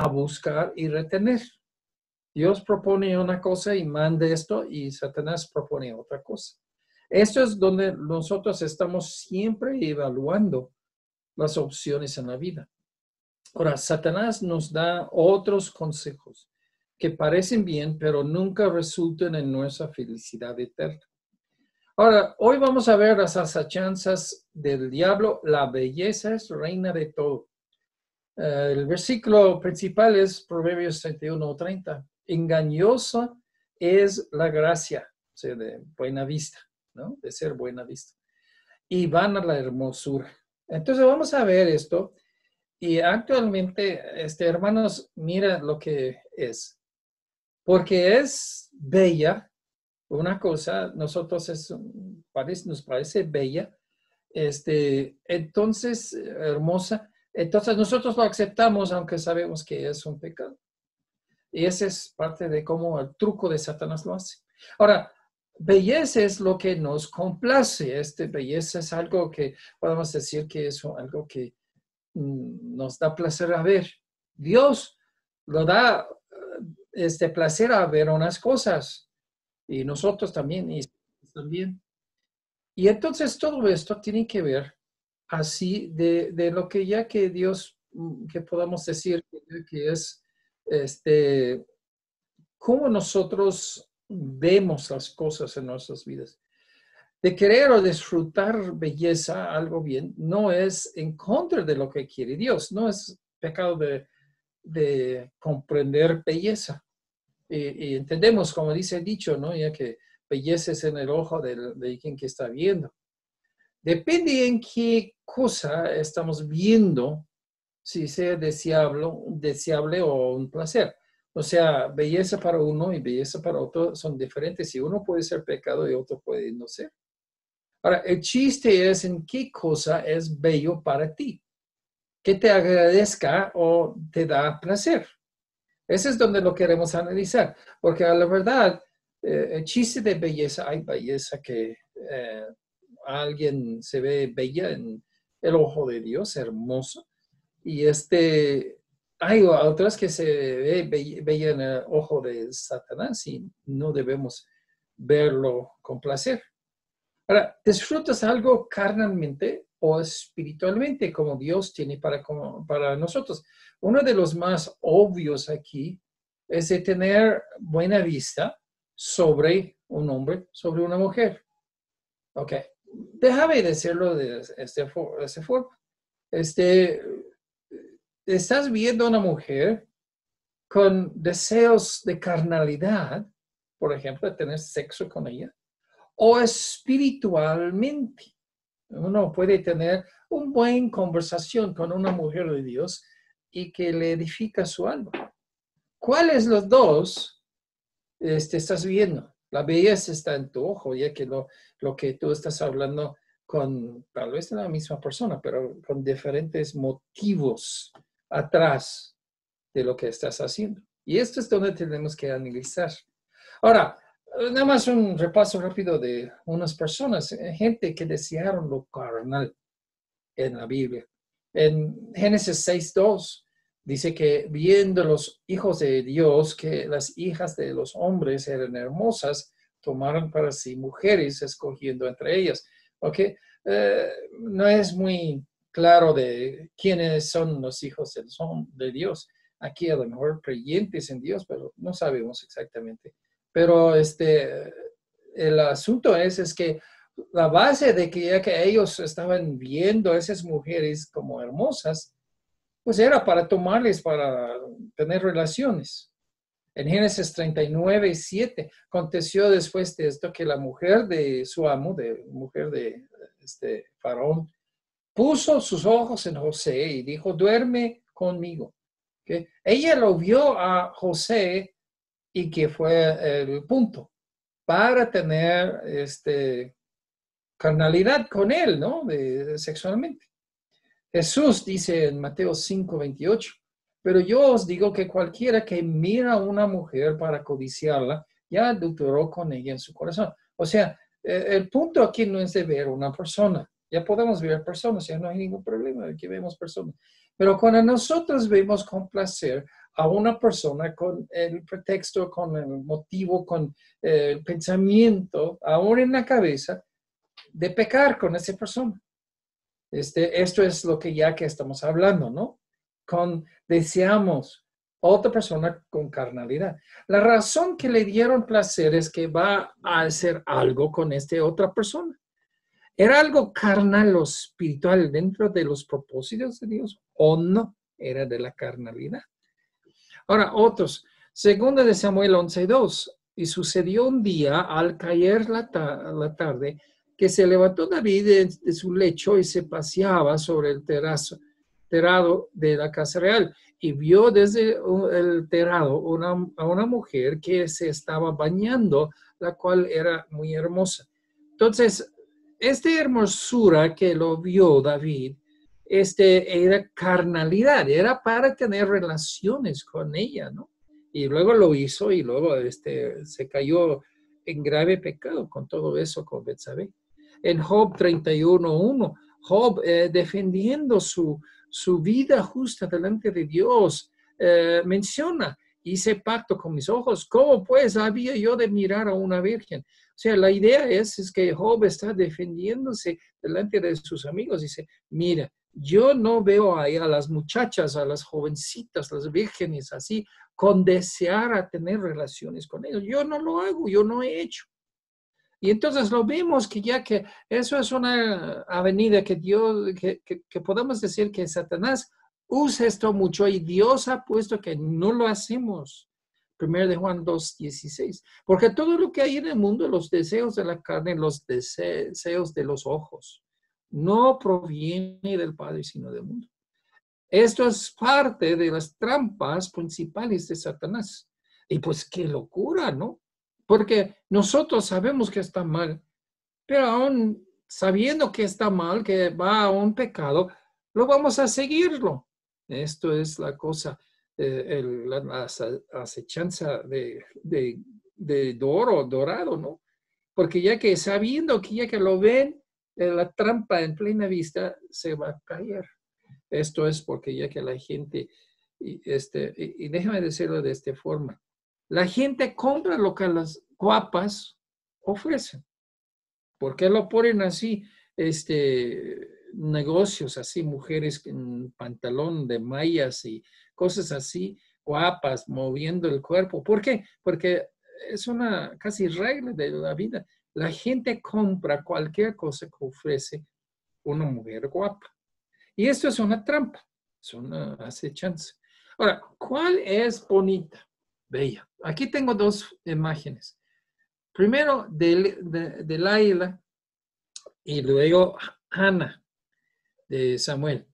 a buscar y retener. Dios propone una cosa y manda esto y Satanás propone otra cosa. Esto es donde nosotros estamos siempre evaluando las opciones en la vida. Ahora, Satanás nos da otros consejos que parecen bien, pero nunca resultan en nuestra felicidad eterna. Ahora, hoy vamos a ver las asachanzas del diablo. La belleza es reina de todo. Eh, el versículo principal es Proverbios 31 30. Engañosa es la gracia, o sea, de buena vista, ¿no? De ser buena vista. Y van a la hermosura. Entonces vamos a ver esto. Y actualmente, este, hermanos, mira lo que es. Porque es bella, una cosa, nosotros es, parece, nos parece bella, este, entonces hermosa, entonces nosotros lo aceptamos aunque sabemos que es un pecado. Y ese es parte de cómo el truco de Satanás lo hace. Ahora, belleza es lo que nos complace. Este belleza es algo que podemos decir que es algo que mm, nos da placer a ver. Dios lo da eh, este placer a ver unas cosas y nosotros también y también. Y entonces todo esto tiene que ver así de, de lo que ya que Dios, mm, que podamos decir que es este, cómo nosotros vemos las cosas en nuestras vidas. De querer o disfrutar belleza, algo bien, no es en contra de lo que quiere Dios, no es pecado de, de comprender belleza. Y, entendemos, como dice el dicho, ¿no? ya que belleza es en el ojo de, de quien que está viendo. Depende en qué cosa estamos viendo si sea deseable, deseable o un placer. O sea, belleza para uno y belleza para otro son diferentes y uno puede ser pecado y otro puede no ser. Ahora, el chiste es en qué cosa es bello para ti, que te agradezca o te da placer. Ese es donde lo queremos analizar, porque a la verdad, eh, el chiste de belleza, hay belleza que eh, alguien se ve bella en el ojo de Dios, hermoso, y este, hay otras que se ve bella en el ojo de Satanás y no debemos verlo con placer. Ahora, ¿disfrutas algo carnalmente o espiritualmente como Dios tiene para, para nosotros? Uno de los más obvios aquí es de tener buena vista sobre un hombre, sobre una mujer. Ok, déjame decirlo de, este, de esta forma. Este, estás viendo a una mujer con deseos de carnalidad, por ejemplo, de tener sexo con ella, o espiritualmente. Uno puede tener una buena conversación con una mujer de Dios y que le edifica su alma. ¿Cuáles los dos este, estás viendo? La belleza está en tu ojo, ya que lo, lo que tú estás hablando con tal vez la misma persona, pero con diferentes motivos atrás de lo que estás haciendo. Y esto es donde tenemos que analizar. Ahora, nada más un repaso rápido de unas personas, eh, gente que desearon lo carnal en la Biblia. En Génesis 6.2 dice que viendo los hijos de Dios que las hijas de los hombres eran hermosas, tomaron para sí mujeres, escogiendo entre ellas. ¿Ok? Eh, no es muy claro de quiénes son los hijos de, son de Dios. Aquí a lo mejor creyentes en Dios, pero no sabemos exactamente. Pero este, el asunto es, es que la base de que ya que ellos estaban viendo a esas mujeres como hermosas, pues era para tomarles, para tener relaciones. En Génesis 39, 7, aconteció después de esto que la mujer de su amo, de mujer de este faraón, puso sus ojos en José y dijo, duerme conmigo. Ella lo vio a José y que fue el punto para tener este, carnalidad con él, ¿no? De, sexualmente. Jesús dice en Mateo 5, 28, pero yo os digo que cualquiera que mira a una mujer para codiciarla, ya adulteró con ella en su corazón. O sea, eh, el punto aquí no es de ver una persona, ya podemos ver personas, ya no hay ningún problema de que vemos personas. Pero cuando nosotros vemos con placer a una persona con el pretexto, con el motivo, con eh, el pensamiento, ahora en la cabeza, de pecar con esa persona. Este, esto es lo que ya que estamos hablando, ¿no? Con deseamos otra persona con carnalidad. La razón que le dieron placer es que va a hacer algo con esta otra persona. ¿Era algo carnal o espiritual dentro de los propósitos de Dios o no? Era de la carnalidad. Ahora, otros. Segunda de Samuel 11.2. Y sucedió un día al caer la, tarde que se levantó David de, su lecho y se paseaba sobre el terrado de la casa real y vio desde el terrado a una mujer que se estaba bañando, la cual era muy hermosa. Entonces, esta hermosura que lo vio David este, era carnalidad, era para tener relaciones con ella, ¿no? Y luego lo hizo y luego este, se cayó en grave pecado con todo eso con Betsabé. En Job 31.1, Job eh, defendiendo su, su vida justa delante de Dios, eh, menciona, hice pacto con mis ojos, ¿cómo pues había yo de mirar a una virgen? O sea, la idea es, es que Job está defendiéndose delante de sus amigos, dice, mira, yo no veo ahí a las muchachas, a las jovencitas, las vírgenes así, con desear a tener relaciones con ellos. Yo no lo hago, yo no he hecho. Y entonces lo vemos que ya que eso es una avenida que Dios, que, que, podemos decir que Satanás usa esto mucho y Dios ha puesto que no lo hacemos. Primero de Juan 2, 16. Porque todo lo que hay en el mundo, los deseos de la carne, los deseos de los ojos, no proviene del Padre, sino del mundo. Esto es parte de las trampas principales de Satanás. Y pues qué locura, ¿no? Porque nosotros sabemos que está mal, pero aún sabiendo que está mal, que va a un pecado, lo vamos a seguirlo. Esto es la cosa, eh, la, acechanza de, de, de oro, dorado, ¿no? Porque ya que sabiendo que ya que lo ven, la trampa en plena vista se va a caer. Esto es porque ya que la gente, y, este, y, déjame decirlo de esta forma, la gente compra lo que las guapas ofrecen. ¿Por qué lo ponen así? Este, negocios así, mujeres en pantalón de mallas y cosas así, guapas, moviendo el cuerpo. ¿Por qué? Porque es una casi regla de la vida. La gente compra cualquier cosa que ofrece una mujer guapa. Y esto es una trampa, es una acechanza. Ahora, ¿cuál es bonita? Bella. Aquí tengo dos imágenes. Primero de, Laila y luego Ana de Samuel,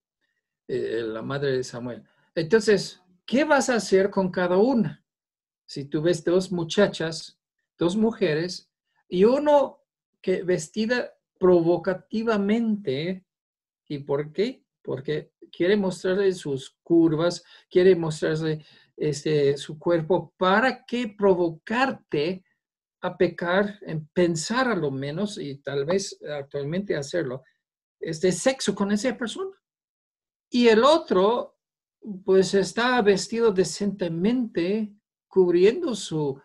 eh, la madre de Samuel. Entonces, ¿qué vas a hacer con cada una? Si tú ves dos muchachas, dos mujeres, y uno que vestida provocativamente, ¿y por qué? Porque quiere mostrarle sus curvas, quiere mostrarle este, su cuerpo para que provocarte a pecar, en pensar a lo menos, y tal vez actualmente hacerlo, este sexo con esa persona. Y el otro, pues está vestido decentemente, cubriendo su,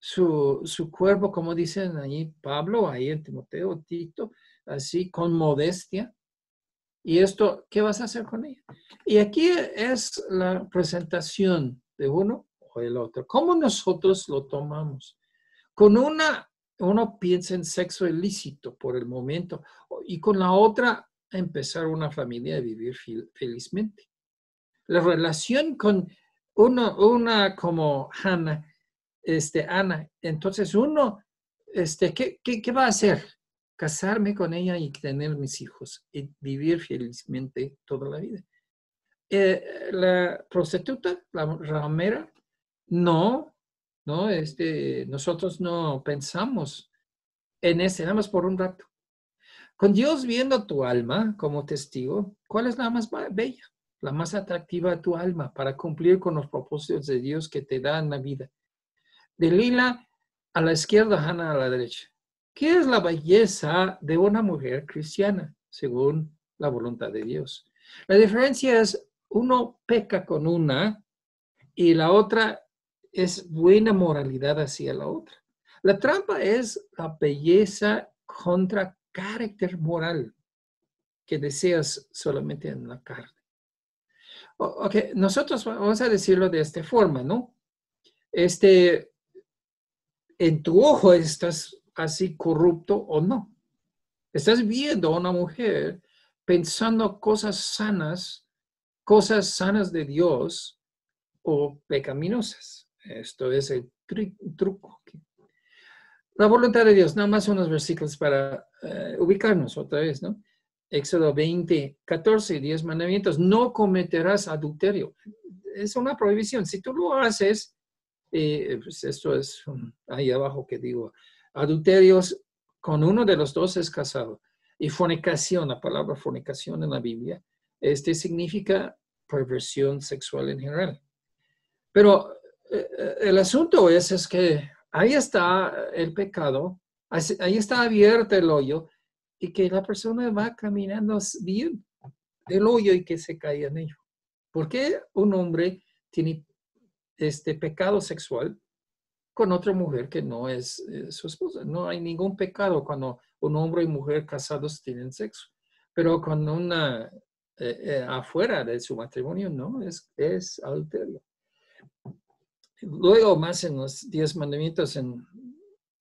su, cuerpo, como dicen ahí Pablo, ahí en Timoteo, Tito, así con modestia. Y esto, ¿qué vas a hacer con ella? Y aquí es la presentación de uno o el otro. ¿Cómo nosotros lo tomamos? Con una, uno piensa en sexo ilícito por el momento y con la otra empezar una familia y vivir felizmente. La relación con uno, una como Hannah este, Ana, entonces uno, este, ¿qué, qué, va a hacer? Casarme con ella y tener mis hijos y vivir felizmente toda la vida. La prostituta, la ramera, no, no, este, nosotros no pensamos en ese, nada más por un rato. Con Dios viendo tu alma como testigo, ¿cuál es la más bella, la más atractiva a tu alma para cumplir con los propósitos de Dios que te dan la vida? de Lila a la izquierda, Hannah a la derecha. ¿Qué es la belleza de una mujer cristiana según la voluntad de Dios? La diferencia es, uno peca con una y la otra es buena moralidad hacia la otra. La trampa es la belleza contra carácter moral que deseas solamente en la carne. Ok, nosotros vamos a decirlo de esta forma, ¿no? Este, en tu ojo estás así corrupto o no. Estás viendo a una mujer pensando cosas sanas, cosas sanas de Dios o pecaminosas. Esto es el truco. La voluntad de Dios, nada más unos versículos para eh, ubicarnos otra vez, ¿no? Éxodo 20, 14, 10 mandamientos, no cometerás adulterio. Es una prohibición. Si tú lo haces, eh, pues esto es ahí abajo que digo, adulterios con uno de los dos es casado. Y fornicación, la palabra fornicación en la Biblia, este significa perversión sexual en general. Pero eh, eh, el asunto es, es que ahí está el pecado, ahí está abierto el hoyo y que la persona va caminando bien el hoyo y que se caiga en ello. ¿Por qué un hombre tiene este pecado sexual con otra mujer que no es eh, su esposa? No hay ningún pecado cuando un hombre y mujer casados tienen sexo, pero con una afuera de su matrimonio no, es, es adulterio. Luego más en los diez mandamientos en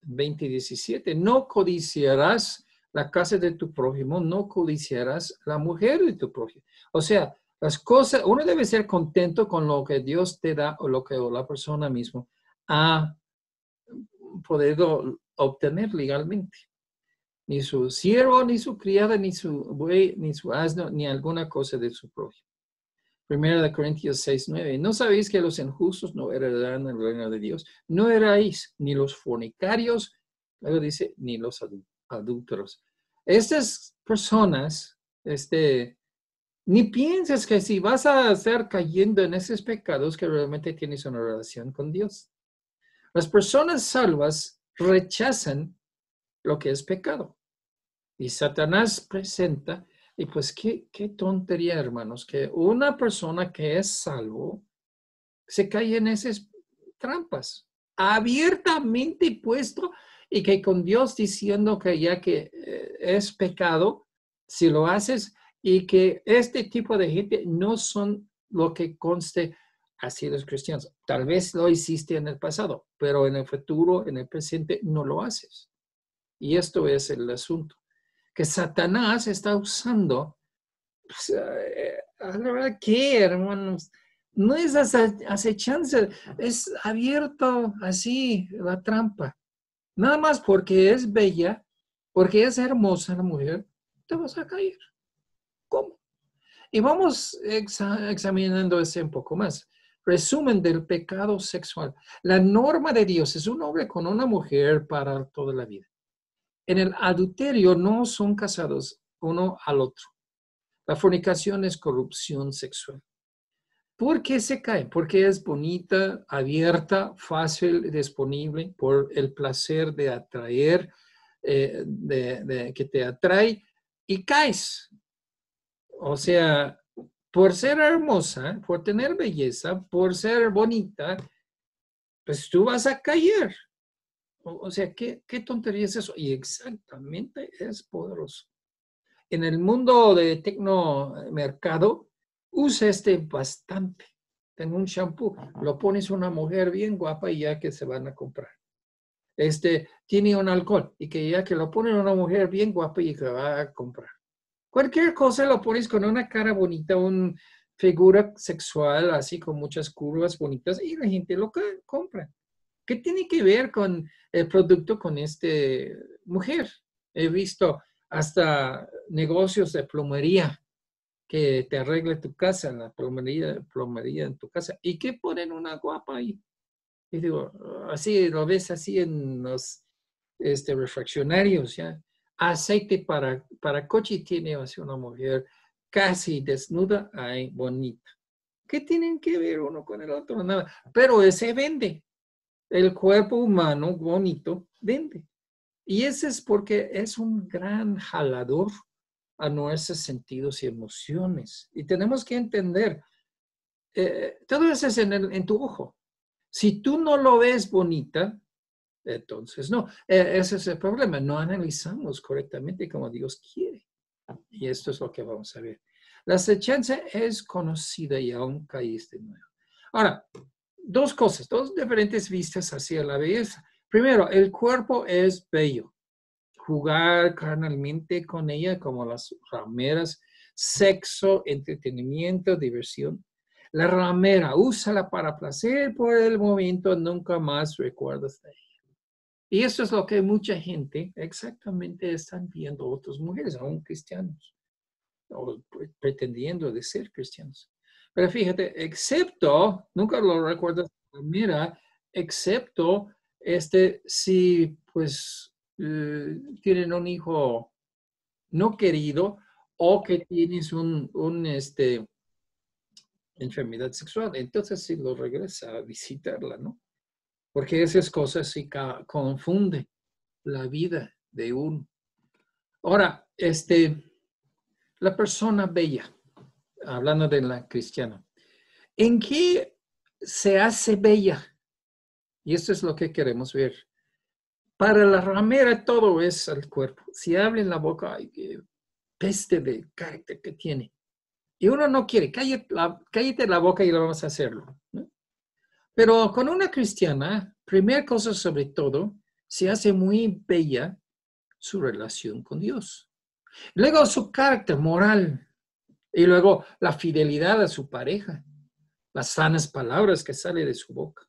2017, no codiciarás la casa de tu prójimo, no codiciarás la mujer de tu prójimo. O sea, las cosas, uno debe ser contento con lo que Dios te da o lo que la persona misma ha podido obtener legalmente. Ni su siervo, ni su criada, ni su buey, ni su asno, ni alguna cosa de su prójimo. Primera de Corintios 6, 9. ¿No sabéis que los injustos no heredarán el reino de Dios? No erais ni los fornicarios, luego dice, ni los adúlteros. Estas personas, este, ni pienses que si vas a estar cayendo en esos pecados que realmente tienes una relación con Dios. Las personas salvas rechazan lo que es pecado. Y Satanás presenta y pues qué, qué tontería, hermanos, que una persona que es salvo se cae en esas trampas, abiertamente puesto y que con Dios diciendo que ya que eh, es pecado, si lo haces, y que este tipo de gente no son lo que conste así los cristianos. Tal vez lo hiciste en el pasado, pero en el futuro, en el presente, no lo haces. Y esto es el asunto que Satanás está usando. Pues, eh, la verdad que, hermanos, no es acechanza, es abierto así la trampa. Nada más porque es bella, porque es hermosa la mujer, te vas a caer. ¿Cómo? Y vamos examinando ese un poco más. Resumen del pecado sexual. La norma de Dios es un hombre con una mujer para toda la vida. En el adulterio no son casados uno al otro. La fornicación es corrupción sexual. ¿Por qué se cae? Porque es bonita, abierta, fácil, disponible, por el placer de atraer, eh, de, que te atrae y caes. O sea, por ser hermosa, por tener belleza, por ser bonita, pues tú vas a caer. O, sea, ¿qué, ¿qué tontería es eso? Y exactamente es poderoso. En el mundo de tecnomercado, usa este bastante. Tengo un shampoo, lo pones a una mujer bien guapa y ya que se van a comprar. Este tiene un alcohol y que ya que lo ponen a una mujer bien guapa y que va a comprar. Cualquier cosa lo pones con una cara bonita, una figura sexual así con muchas curvas bonitas y la gente lo compra. ¿Qué tiene que ver con el producto con esta mujer? He visto hasta negocios de plomería que te arregle tu casa, la plomería, plomería en tu casa, y que ponen una guapa ahí. Y digo, así lo ves así en los este, refraccionarios, ¿ya? Aceite para, para coche tiene así una mujer casi desnuda, ahí bonita. ¿Qué tienen que ver uno con el otro? Nada. Pero ese vende el cuerpo humano bonito vende. Y ese es porque es un gran jalador a nuestros sentidos y emociones. Y tenemos que entender, eh, todo eso es en, en, tu ojo. Si tú no lo ves bonita, entonces no. E, ese es el problema. No analizamos correctamente como Dios quiere. Y esto es lo que vamos a ver. La acechanza es conocida y aún caíste nuevo. Ahora, dos cosas, dos diferentes vistas hacia la belleza. Primero, el cuerpo es bello. Jugar carnalmente con ella como las rameras, sexo, entretenimiento, diversión. La ramera, úsala para placer por el momento, nunca más recuerdas de ella. Y eso es lo que mucha gente exactamente están viendo otras mujeres, aún cristianos, o pretendiendo de ser cristianos. Pero fíjate, excepto, nunca lo recuerdas, mira, excepto este, si pues eh, tienen un hijo no querido o que tienes un, un este, enfermedad sexual, entonces sí lo regresa a visitarla, ¿no? Porque esas cosas sí confunden la vida de uno. Ahora, este, la persona bella, hablando de la cristiana, ¿en qué se hace bella? Y esto es lo que queremos ver. Para la ramera todo es el cuerpo. Si en la boca, hay peste de carácter que tiene. Y uno no quiere, cállate la, cállate la boca y lo vamos a hacerlo. Pero con una cristiana, primera cosa sobre todo, se hace muy bella su relación con Dios. Luego su carácter moral, y luego la fidelidad a su pareja, las sanas palabras que salen de su boca,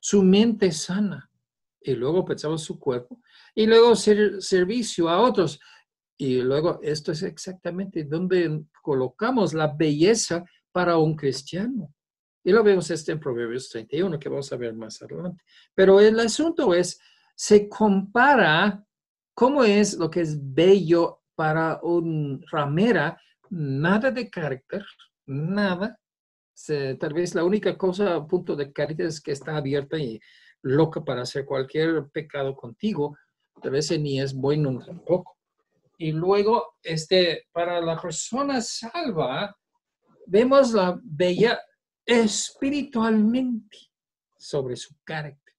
su mente sana, y luego pensamos su cuerpo, y luego servicio a otros. Y luego esto es exactamente donde colocamos la belleza para un cristiano. Y lo vemos este en Proverbios 31, que vamos a ver más adelante. Pero el asunto es, se compara cómo es lo que es bello para un ramera nada de carácter, nada. tal vez la única cosa, punto de carácter es que está abierta y loca para hacer cualquier pecado contigo. Tal vez ni es bueno tampoco. Y luego, este, para la persona salva, vemos la bella espiritualmente sobre su carácter.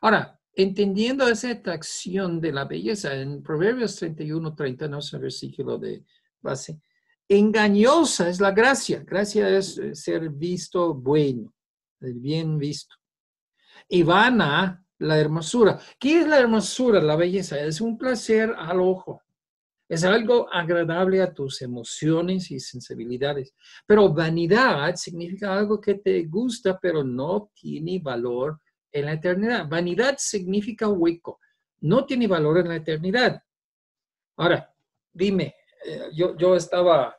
Ahora, entendiendo esa atracción de la belleza, en Proverbios 31, 30, no es el versículo de base. Engañosa es la gracia. Gracia es eh, ser visto bueno, bien visto. Y la hermosura. ¿Qué es la hermosura, la belleza? Es un placer al ojo. Es algo agradable a tus emociones y sensibilidades. Pero vanidad significa algo que te gusta, pero no tiene valor en la eternidad. Vanidad significa hueco. No tiene valor en la eternidad. Ahora, dime, eh, yo, yo estaba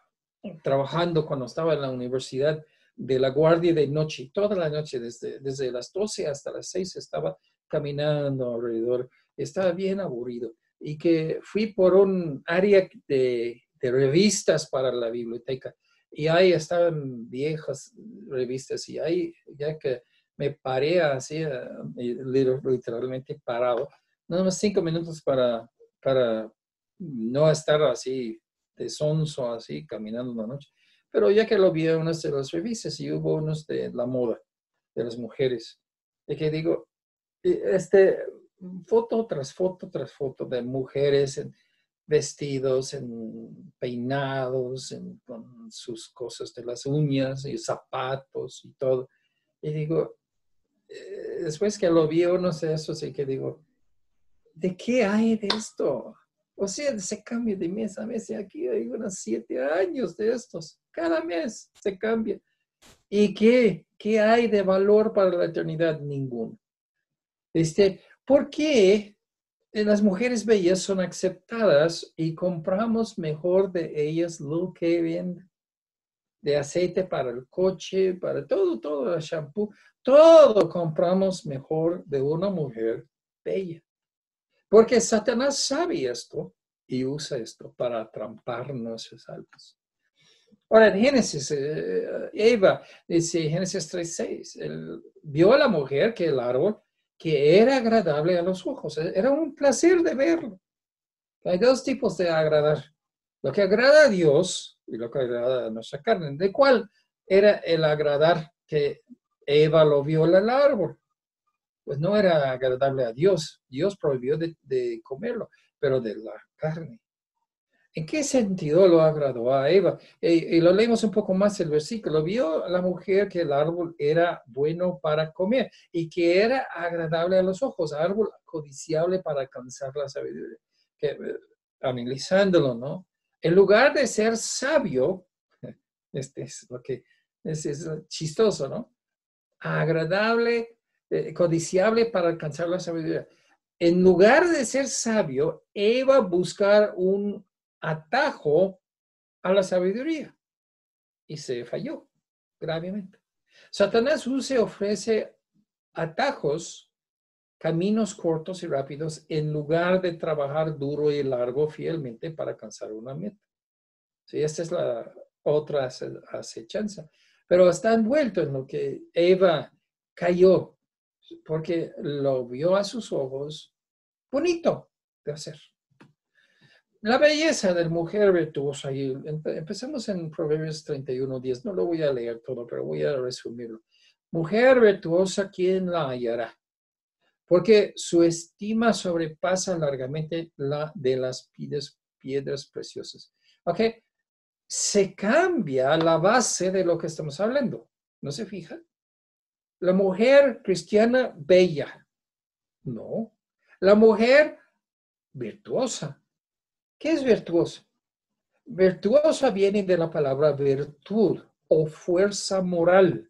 trabajando cuando estaba en la universidad de la guardia de noche, toda la noche, desde, desde las 12 hasta las 6 estaba caminando alrededor, estaba bien aburrido. Y que fui por un área de, revistas para la biblioteca y ahí estaban viejas revistas y ahí ya que me paré así, eh, literalmente parado, nada más cinco minutos para, para no estar así de sonso así, caminando una noche. Pero ya que lo vi en unas de las revistas y hubo unos de la moda de las mujeres, de que digo, este, foto tras foto tras foto de mujeres en vestidos, en peinados, en, con sus cosas de las uñas y zapatos y todo. Y digo, eh, después que lo vi unos de esos, y que digo, ¿de qué hay de esto? O sea, se cambia de mes a mes y aquí hay unos siete años de estos. Cada mes se cambia. ¿Y qué? ¿Qué hay de valor para la eternidad? Ninguno. Este, ¿Por qué las mujeres bellas son aceptadas y compramos mejor de ellas lo que venden? De aceite para el coche, para todo, todo, el shampoo, todo compramos mejor de una mujer bella. Porque Satanás sabe esto y usa esto para trampar nuestras almas. Ahora, en Génesis, eh, Eva dice, Génesis 3.6, vio a la mujer que el árbol que era agradable a los ojos, e, era un placer de verlo. Hay dos tipos de agradar, lo que agrada a Dios y lo que agrada a nuestra carne. ¿De cuál era el agradar que Eva lo vio en el árbol. Pues no era agradable a Dios. Dios prohibió de, comerlo, pero de la carne. ¿En qué sentido lo agradó a Eva? Y, lo leemos un poco más el versículo. Vio la mujer que el árbol era bueno para comer y que era agradable a los ojos, árbol codiciable para alcanzar la sabiduría. Que, eh, analizándolo, ¿no? En lugar de ser sabio, este es lo que es, chistoso, ¿no? Agradable, eh, codiciable para alcanzar la sabiduría. En lugar de ser sabio, Eva buscar un atajo a la sabiduría y se falló gravemente. Satanás se ofrece atajos, caminos cortos y rápidos, en lugar de trabajar duro y largo fielmente para alcanzar una meta. Sí, esta es la otra acechanza. Pero está envuelto en lo que Eva cayó, porque lo vio a sus ojos bonito de hacer. La belleza de mujer virtuosa, y empecemos en Proverbios 31, 10, no lo voy a leer todo, pero voy a resumirlo. Mujer virtuosa, ¿quién la hallará? Porque su estima sobrepasa largamente la de las piedras, preciosas. ¿Ok? se cambia la base de lo que estamos hablando. ¿No se fija? La mujer cristiana bella. No. La mujer virtuosa. ¿Qué es virtuosa? Virtuosa viene de la palabra virtud o fuerza moral.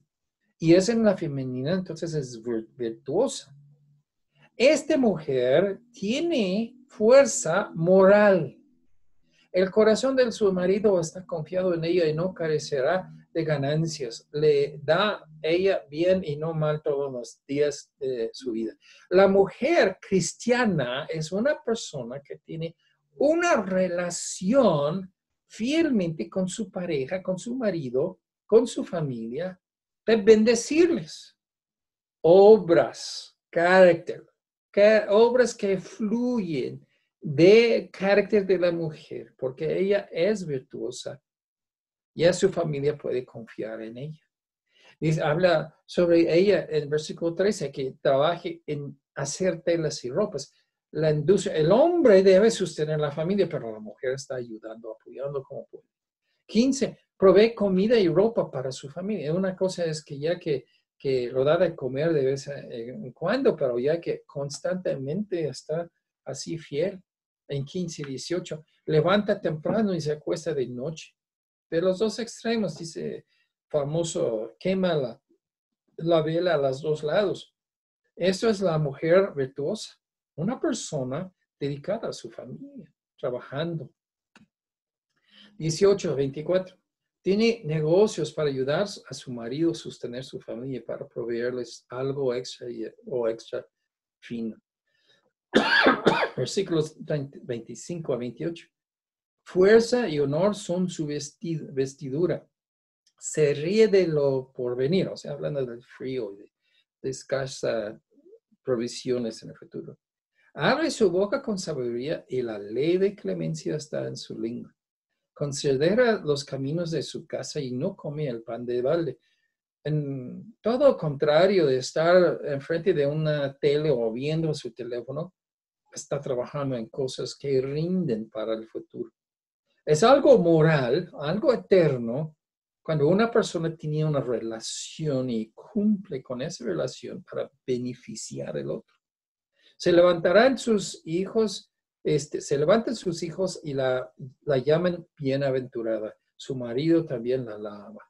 Y es en la femenina, entonces es virtuosa. Esta mujer tiene fuerza moral. El corazón de su marido está confiado en ella y no carecerá de ganancias. Le da ella bien y no mal todos los días de su vida. La mujer cristiana es una persona que tiene una relación fielmente con su pareja, con su marido, con su familia, de bendecirles. Obras, carácter, obras que fluyen de carácter de la mujer, porque ella es virtuosa. y a su familia puede confiar en ella. Dice, habla sobre ella en el versículo 13, que trabaje en hacer telas y ropas. La industria, el hombre debe sostener la familia, pero la mujer está ayudando, apoyando como puede. 15. Provee comida y ropa para su familia. Una cosa es que ya que, que lo da de comer de vez en cuando, pero ya que constantemente está así fiel en 15 y 18, levanta temprano y se acuesta de noche. De los dos extremos, dice famoso, quema la, la vela a los dos lados. Eso es la mujer virtuosa, una persona dedicada a su familia, trabajando. 18, 24. Tiene negocios para ayudar a su marido a sostener su familia, para proveerles algo extra o extra fino versículos 25 a 28. Fuerza y honor son su vestidura. Se ríe de lo porvenir, o sea, hablando del frío y de, provisiones en el futuro. Abre su boca con sabiduría y la ley de clemencia está en su lengua. Considera los caminos de su casa y no come el pan de balde. En todo contrario de estar enfrente de una tele o viendo su teléfono, está trabajando en cosas que rinden para el futuro. Es algo moral, algo eterno, cuando una persona tiene una relación y cumple con esa relación para beneficiar al otro. Se levantarán sus hijos, este, se levantan sus hijos y la, la llaman bienaventurada. Su marido también la alaba.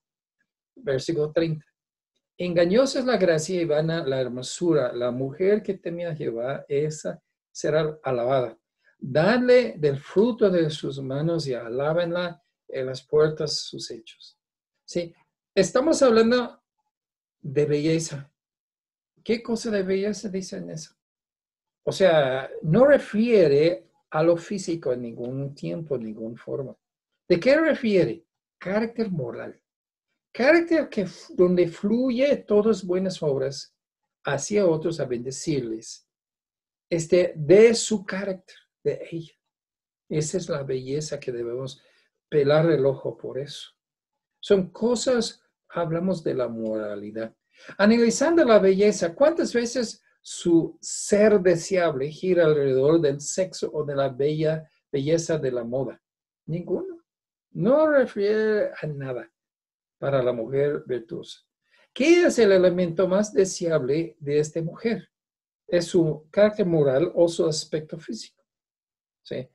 Versículo 30. Engañosa es la gracia y vana la hermosura. La mujer que temía a Jehová, esa será alabada. Dadle del fruto de sus manos y alábenla en las puertas sus hechos. Sí, estamos hablando de belleza. ¿Qué cosa de belleza dicen eso? O sea, no refiere a lo físico en ningún tiempo, en ninguna forma. ¿De qué refiere? Carácter moral. Carácter que, donde fluye todas buenas obras hacia otros a bendecirles este, de su carácter, de ella. Esa es la belleza que debemos pelar el ojo por eso. Son cosas hablamos de la moralidad. Analizando la belleza, ¿cuántas veces su ser deseable gira alrededor del sexo o de la bella, belleza de la moda? Ninguno. No refiere a nada para la mujer virtuosa. ¿Qué es el elemento más deseable de esta mujer? ¿Es su carácter moral o su aspecto físico? ¿Sí?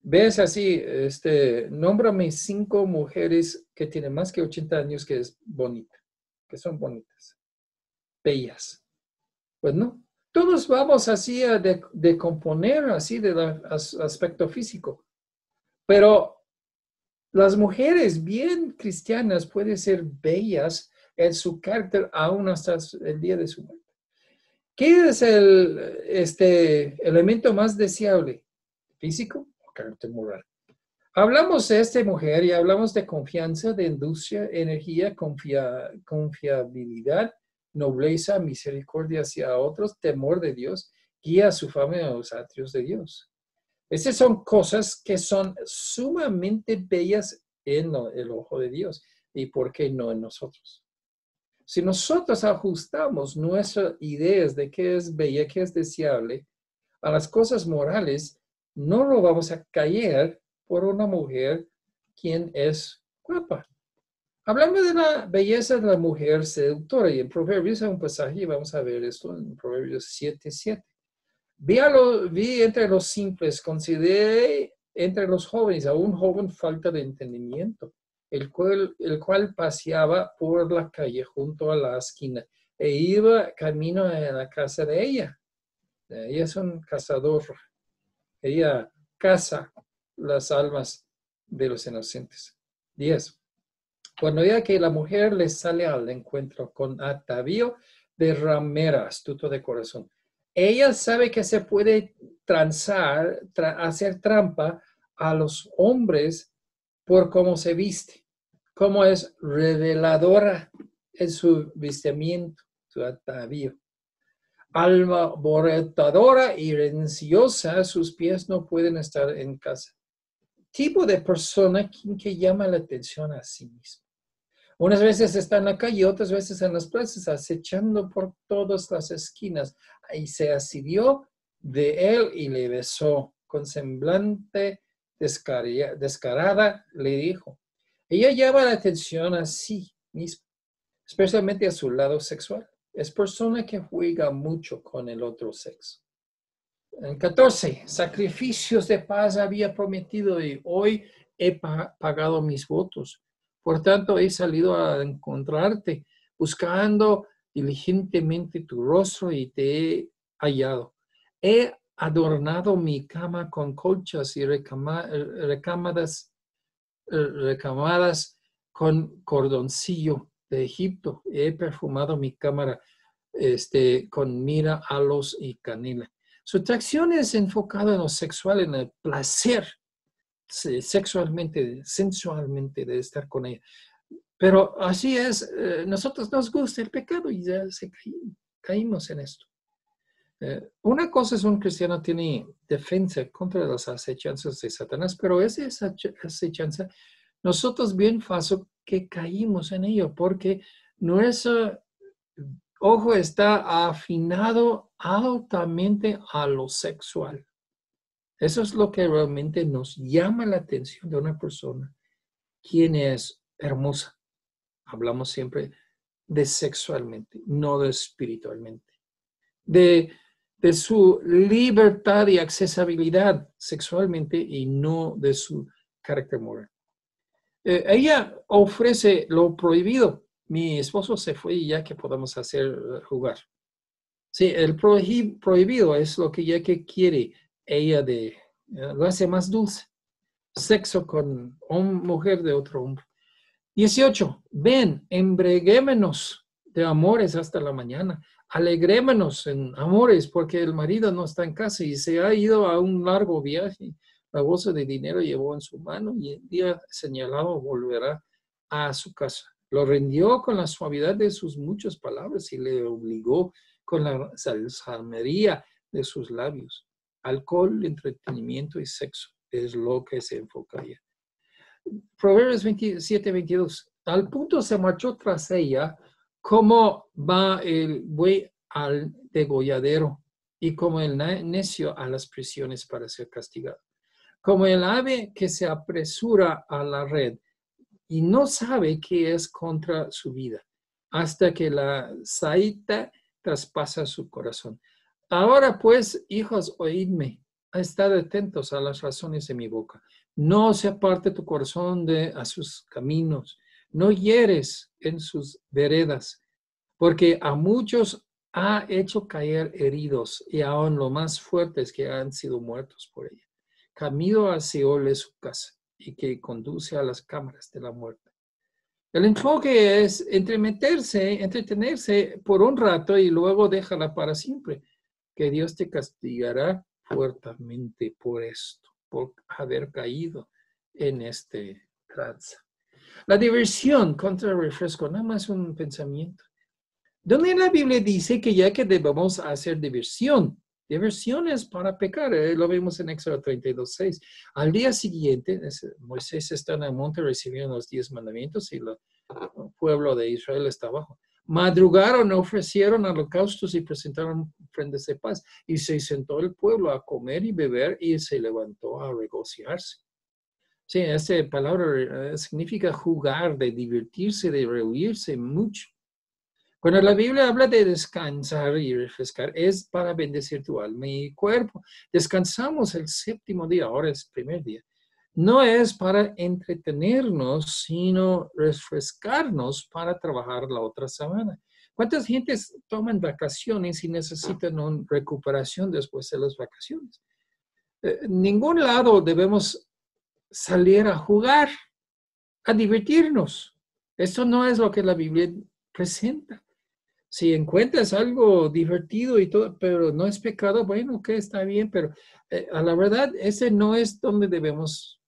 Ves así, este, nómbrame cinco mujeres que tienen más que 80 años que es bonita, que son bonitas, bellas. Pues no, todos vamos así a de, componer así del aspecto físico. Pero las mujeres bien cristianas pueden ser bellas en su carácter aún hasta el día de su muerte. ¿Qué es el este, elemento más deseable? ¿Físico o carácter moral? Hablamos de esta mujer y hablamos de confianza, de industria, energía, confiabilidad, nobleza, misericordia hacia otros, temor de Dios, guía a su familia a los atrios de Dios. Esas son cosas que son sumamente bellas en el ojo de Dios. ¿Y por qué no en nosotros? Si nosotros ajustamos nuestras ideas de qué es bella, qué es deseable, a las cosas morales, no lo vamos a caer por una mujer quien es guapa. Hablando de la belleza de la mujer seductora, y en Proverbios hay un pasaje, y vamos a ver esto en Proverbios 7, 7. Vi, vi entre los simples, consideré entre los jóvenes a un joven falta de entendimiento el cual, el cual paseaba por la calle junto a la esquina e iba camino a la casa de ella. Ella es un cazador. Ella caza las almas de los inocentes. 10. Cuando ya que la mujer le sale al encuentro con atavío de ramera, astuto de corazón, ella sabe que se puede transar, hacer trampa a los hombres por cómo se viste, cómo es reveladora en su vistimiento, su atavío. Alma borretadora y renciosa, sus pies no pueden estar en casa. Tipo de persona que llama la atención a sí mismo. Unas veces está en la calle, otras veces en las plazas, acechando por todas las esquinas. Y se asidió de él y le besó. Con semblante descarada le dijo, ella llama la atención a sí misma, especialmente a su lado sexual. Es persona que juega mucho con el otro sexo. En 14, sacrificios de paz había prometido y hoy he pagado mis votos. Por tanto, he salido a encontrarte, buscando diligentemente tu rostro y te he hallado. He adornado mi cama con colchas y recamadas, recamadas con cordoncillo de Egipto. He perfumado mi cámara este, con mira, halos y canela. Su atracción es enfocada en lo sexual, en el placer sexualmente, sensualmente de estar con ella. Pero así es, eh, nosotros nos gusta el pecado y ya se caímos en esto. Eh, una cosa es un cristiano tiene defensa contra las acechanzas de Satanás, pero esa acechanza, nosotros bien fácil que caímos en ello, porque nuestro ojo está afinado altamente a lo sexual. Eso es lo que realmente nos llama la atención de una persona, quien es hermosa. Hablamos siempre de sexualmente, no de espiritualmente. De de su libertad y accesibilidad sexualmente y no de su carácter moral. Eh, ella ofrece lo prohibido. Mi esposo se fue ya que podemos hacer eh, jugar. Sí, el prohibido es lo que ella que quiere ella de, eh, lo hace más dulce. Sexo con una mujer de otro hombre. 18. Ven, embreguémonos de amores hasta la mañana alegrémonos en amores porque el marido no está en casa y se ha ido a un largo viaje. La bolsa de dinero llevó en su mano y el día señalado volverá a su casa. Lo rindió con la suavidad de sus muchas palabras y le obligó con la salsamería de sus labios. Alcohol, entretenimiento y sexo es lo que se enfoca. Proverbios 27, 22. al punto se marchó tras ella como va el buey al degolladero y como el necio a las prisiones para ser castigado. Como el ave que se apresura a la red y no sabe que es contra su vida, hasta que la saeta traspasa su corazón. Ahora pues, hijos, oídme, estad atentos a las razones de mi boca. No se aparte tu corazón de a sus caminos, no hieres en sus veredas, porque a muchos ha hecho caer heridos y aún los más fuertes que han sido muertos por ella. Camino a Seol es su casa y que conduce a las cámaras de la muerte. El enfoque es entremeterse, entretenerse por un rato y luego déjala para siempre, que Dios te castigará fuertemente por esto, por haber caído en este trance. La diversión contra el refresco, nada más un pensamiento. Donde la Biblia dice que ya que debemos hacer diversión, diversión es para pecar, eh, lo vemos en Éxodo 32, Al día siguiente, Moisés está en el monte recibiendo los diez mandamientos y el pueblo de Israel está abajo. Madrugaron, ofrecieron holocaustos y presentaron ofrendas de paz. Y se sentó el pueblo a comer y beber y se levantó a regocijarse. Sí, esta palabra eh, significa jugar, de divertirse, de reunirse mucho. Cuando la Biblia habla de descansar y refrescar, es para bendecir tu alma y cuerpo. Descansamos el séptimo día, ahora es el primer día. No es para entretenernos, sino refrescarnos para trabajar la otra semana. ¿Cuántas gentes toman vacaciones y necesitan una recuperación después de las vacaciones? Eh, ningún lado debemos salir a jugar, a divertirnos. Esto no es lo que la Biblia presenta si encuentras algo divertido y todo, pero no es pecado, bueno, que está bien, pero eh, a la verdad, ese no es donde debemos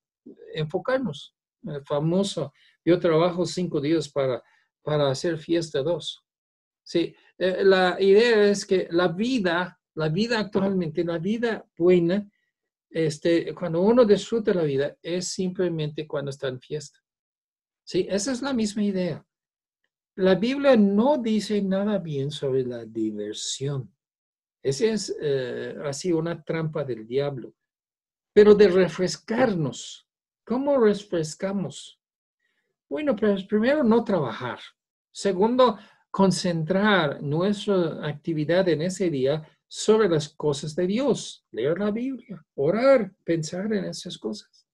enfocarnos. El famoso, yo trabajo cinco días para, para hacer fiesta dos. Sí, eh, la idea es que la vida, la vida actualmente, la vida buena, este, cuando uno disfruta la vida, es simplemente cuando está en fiesta. Sí, esa es la misma idea. La Biblia no dice nada bien sobre la diversión. Esa es eh, así una trampa del diablo. Pero de refrescarnos. ¿Cómo refrescamos? Bueno, pues primero no trabajar. Segundo, concentrar nuestra actividad en ese día sobre las cosas de Dios, leer la Biblia, orar, pensar en esas cosas.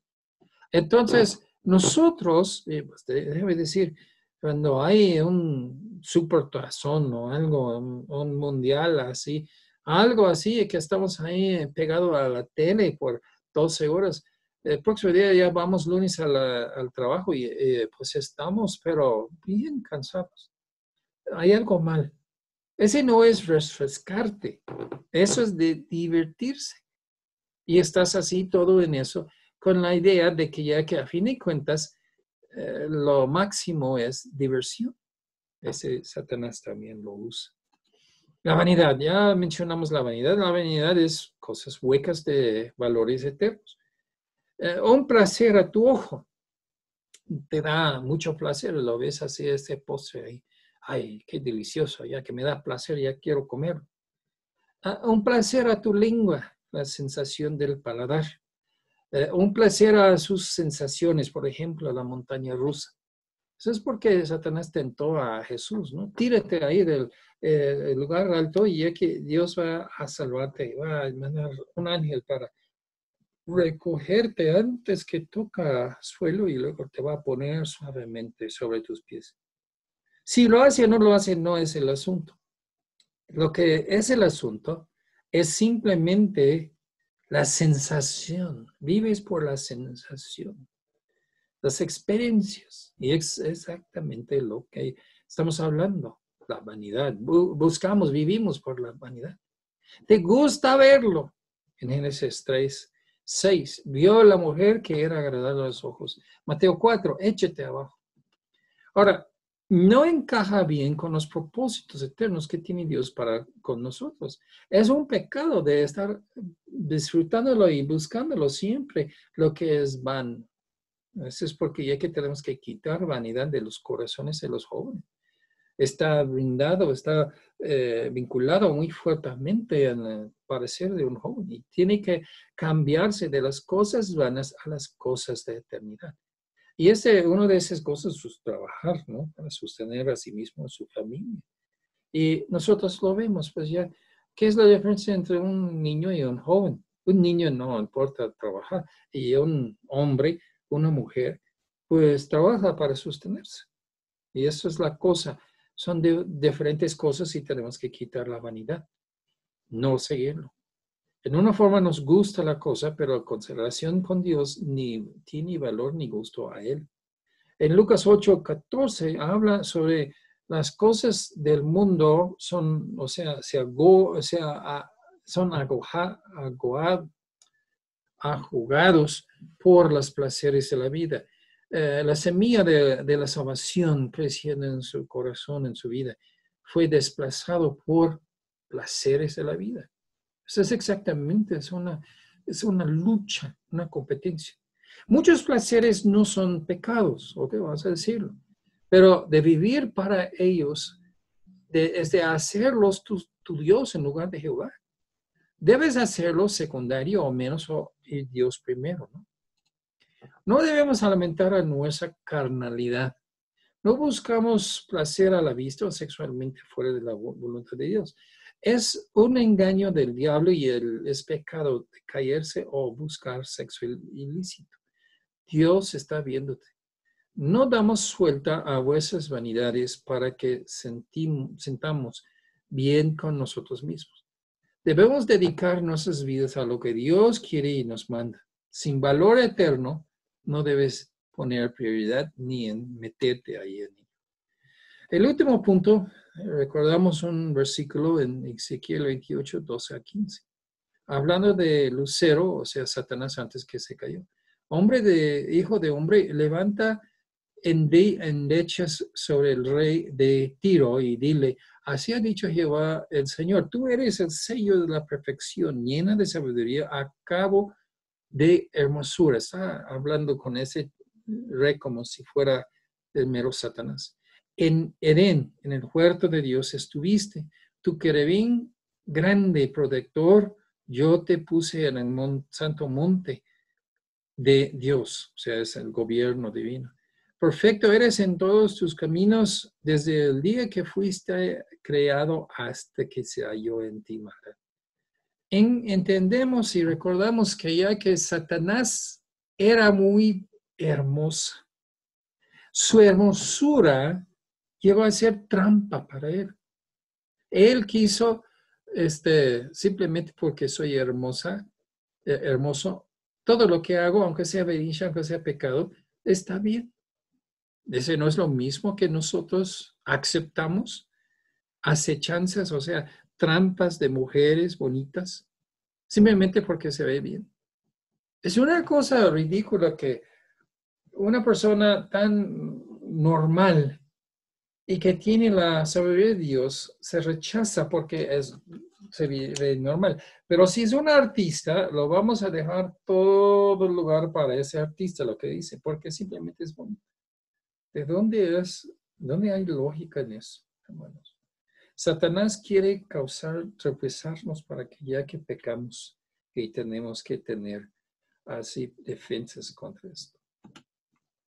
Entonces, nosotros, eh, pues, debe decir, cuando hay un supertazón o algo, un, mundial así, algo así que estamos ahí pegados a la tele por 12 horas. El próximo día ya vamos lunes al trabajo y eh, pues estamos, pero bien cansados. Hay algo mal. Ese no es refrescarte, eso es de divertirse. Y estás así todo en eso, con la idea de que ya que a fin de cuentas eh, lo máximo es diversión. Ese Satanás también lo usa. La vanidad, ya mencionamos la vanidad. La vanidad es cosas huecas de valores eternos. Eh, un placer a tu ojo te da mucho placer, lo ves así, este postre ahí. Ay, qué delicioso, ya que me da placer, ya quiero comer. Ah, un placer a tu lengua, la sensación del paladar. Eh, un placer a sus sensaciones, por ejemplo, la montaña rusa. Eso es porque Satanás tentó a Jesús, ¿no? Tírate ahí del eh, lugar alto y ya que Dios va a salvarte, va a mandar un ángel para recogerte antes que toca suelo y luego te va a poner suavemente sobre tus pies. Si lo hace o no lo hace, no es el asunto. Lo que es el asunto es simplemente la sensación, vives por la sensación, las experiencias. Y es exactamente lo que estamos hablando, la vanidad. Buscamos, vivimos por la vanidad. ¿Te gusta verlo? En Génesis 3, 6, vio la mujer que era agradable a los ojos. Mateo 4, échate abajo. Ahora, no encaja bien con los propósitos eternos que tiene Dios para con nosotros. Es un pecado de estar disfrutándolo y buscándolo siempre lo que es van. Eso es porque ya que tenemos que quitar vanidad de los corazones de los jóvenes. Está brindado, está eh, vinculado muy fuertemente en el parecer de un joven y tiene que cambiarse de las cosas vanas a las cosas de eternidad. Y ese, una de esas cosas es trabajar, ¿no? Para sostener a sí mismo a su familia. Y nosotros lo vemos, pues ya, ¿qué es la diferencia entre un niño y un joven? Un niño no importa trabajar y un hombre, una mujer, pues trabaja para sostenerse. Y eso es la cosa. Son de, diferentes cosas y tenemos que quitar la vanidad, no seguirlo. En una forma nos gusta la cosa, pero la consideración con Dios ni tiene valor ni gusto a Él. En Lucas 8, 14 habla sobre las cosas del mundo son, o sea, se o sea son ajugados por los placeres de la vida. Eh, la semilla de, la salvación creciendo en su corazón, en su vida, fue desplazado por placeres de la vida. Es exactamente, es una, es una lucha, una competencia. Muchos placeres no son pecados, ¿ok? Vamos a decirlo. Pero de vivir para ellos es de hacerlos tu, Dios en lugar de Jehová. Debes hacerlo secundario o menos o Dios primero, ¿no? No debemos alimentar a nuestra carnalidad. No buscamos placer a la vista o sexualmente fuera de la voluntad de Dios. Es un engaño del diablo y el, es pecado de caerse o buscar sexo ilícito. Dios está viéndote. No damos suelta a vuestras vanidades para que sentamos bien con nosotros mismos. Debemos dedicar nuestras vidas a lo que Dios quiere y nos manda. Sin valor eterno, no debes poner prioridad ni en meterte ahí en El último punto, recordamos un versículo en Ezequiel 28, 12 a 15, hablando de Lucero, o sea, Satanás antes que se cayó. Hombre de, hijo de hombre, levanta endechas sobre el rey de Tiro y dile, así ha dicho Jehová el Señor, tú eres el sello de la perfección, llena de sabiduría, a cabo de hermosura. Está hablando con ese rey como si fuera el mero Satanás. En Edén, en el huerto de Dios, estuviste. Tu querubín grande, protector, yo te puse en el santo monte de Dios, o sea, es el gobierno divino. Perfecto eres en todos tus caminos desde el día que fuiste creado hasta que se halló en ti, madre. entendemos y recordamos que ya que Satanás era muy hermosa, su hermosura llegó a ser trampa para él. Él quiso, este, simplemente porque soy hermosa, eh, hermoso, todo lo que hago, aunque sea bericha, aunque sea pecado, está bien. Ese no es lo mismo que nosotros aceptamos acechanzas, o sea, trampas de mujeres bonitas, simplemente porque se ve bien. Es una cosa ridícula que una persona tan normal y que tiene la sabiduría de Dios se rechaza porque es, se normal. Pero si es un artista, lo vamos a dejar todo el lugar para ese artista, lo que dice, porque simplemente es bonito. ¿De dónde es, dónde hay lógica en eso, hermanos? Satanás quiere causar, tropezarnos para que ya que pecamos, y tenemos que tener así defensas contra esto.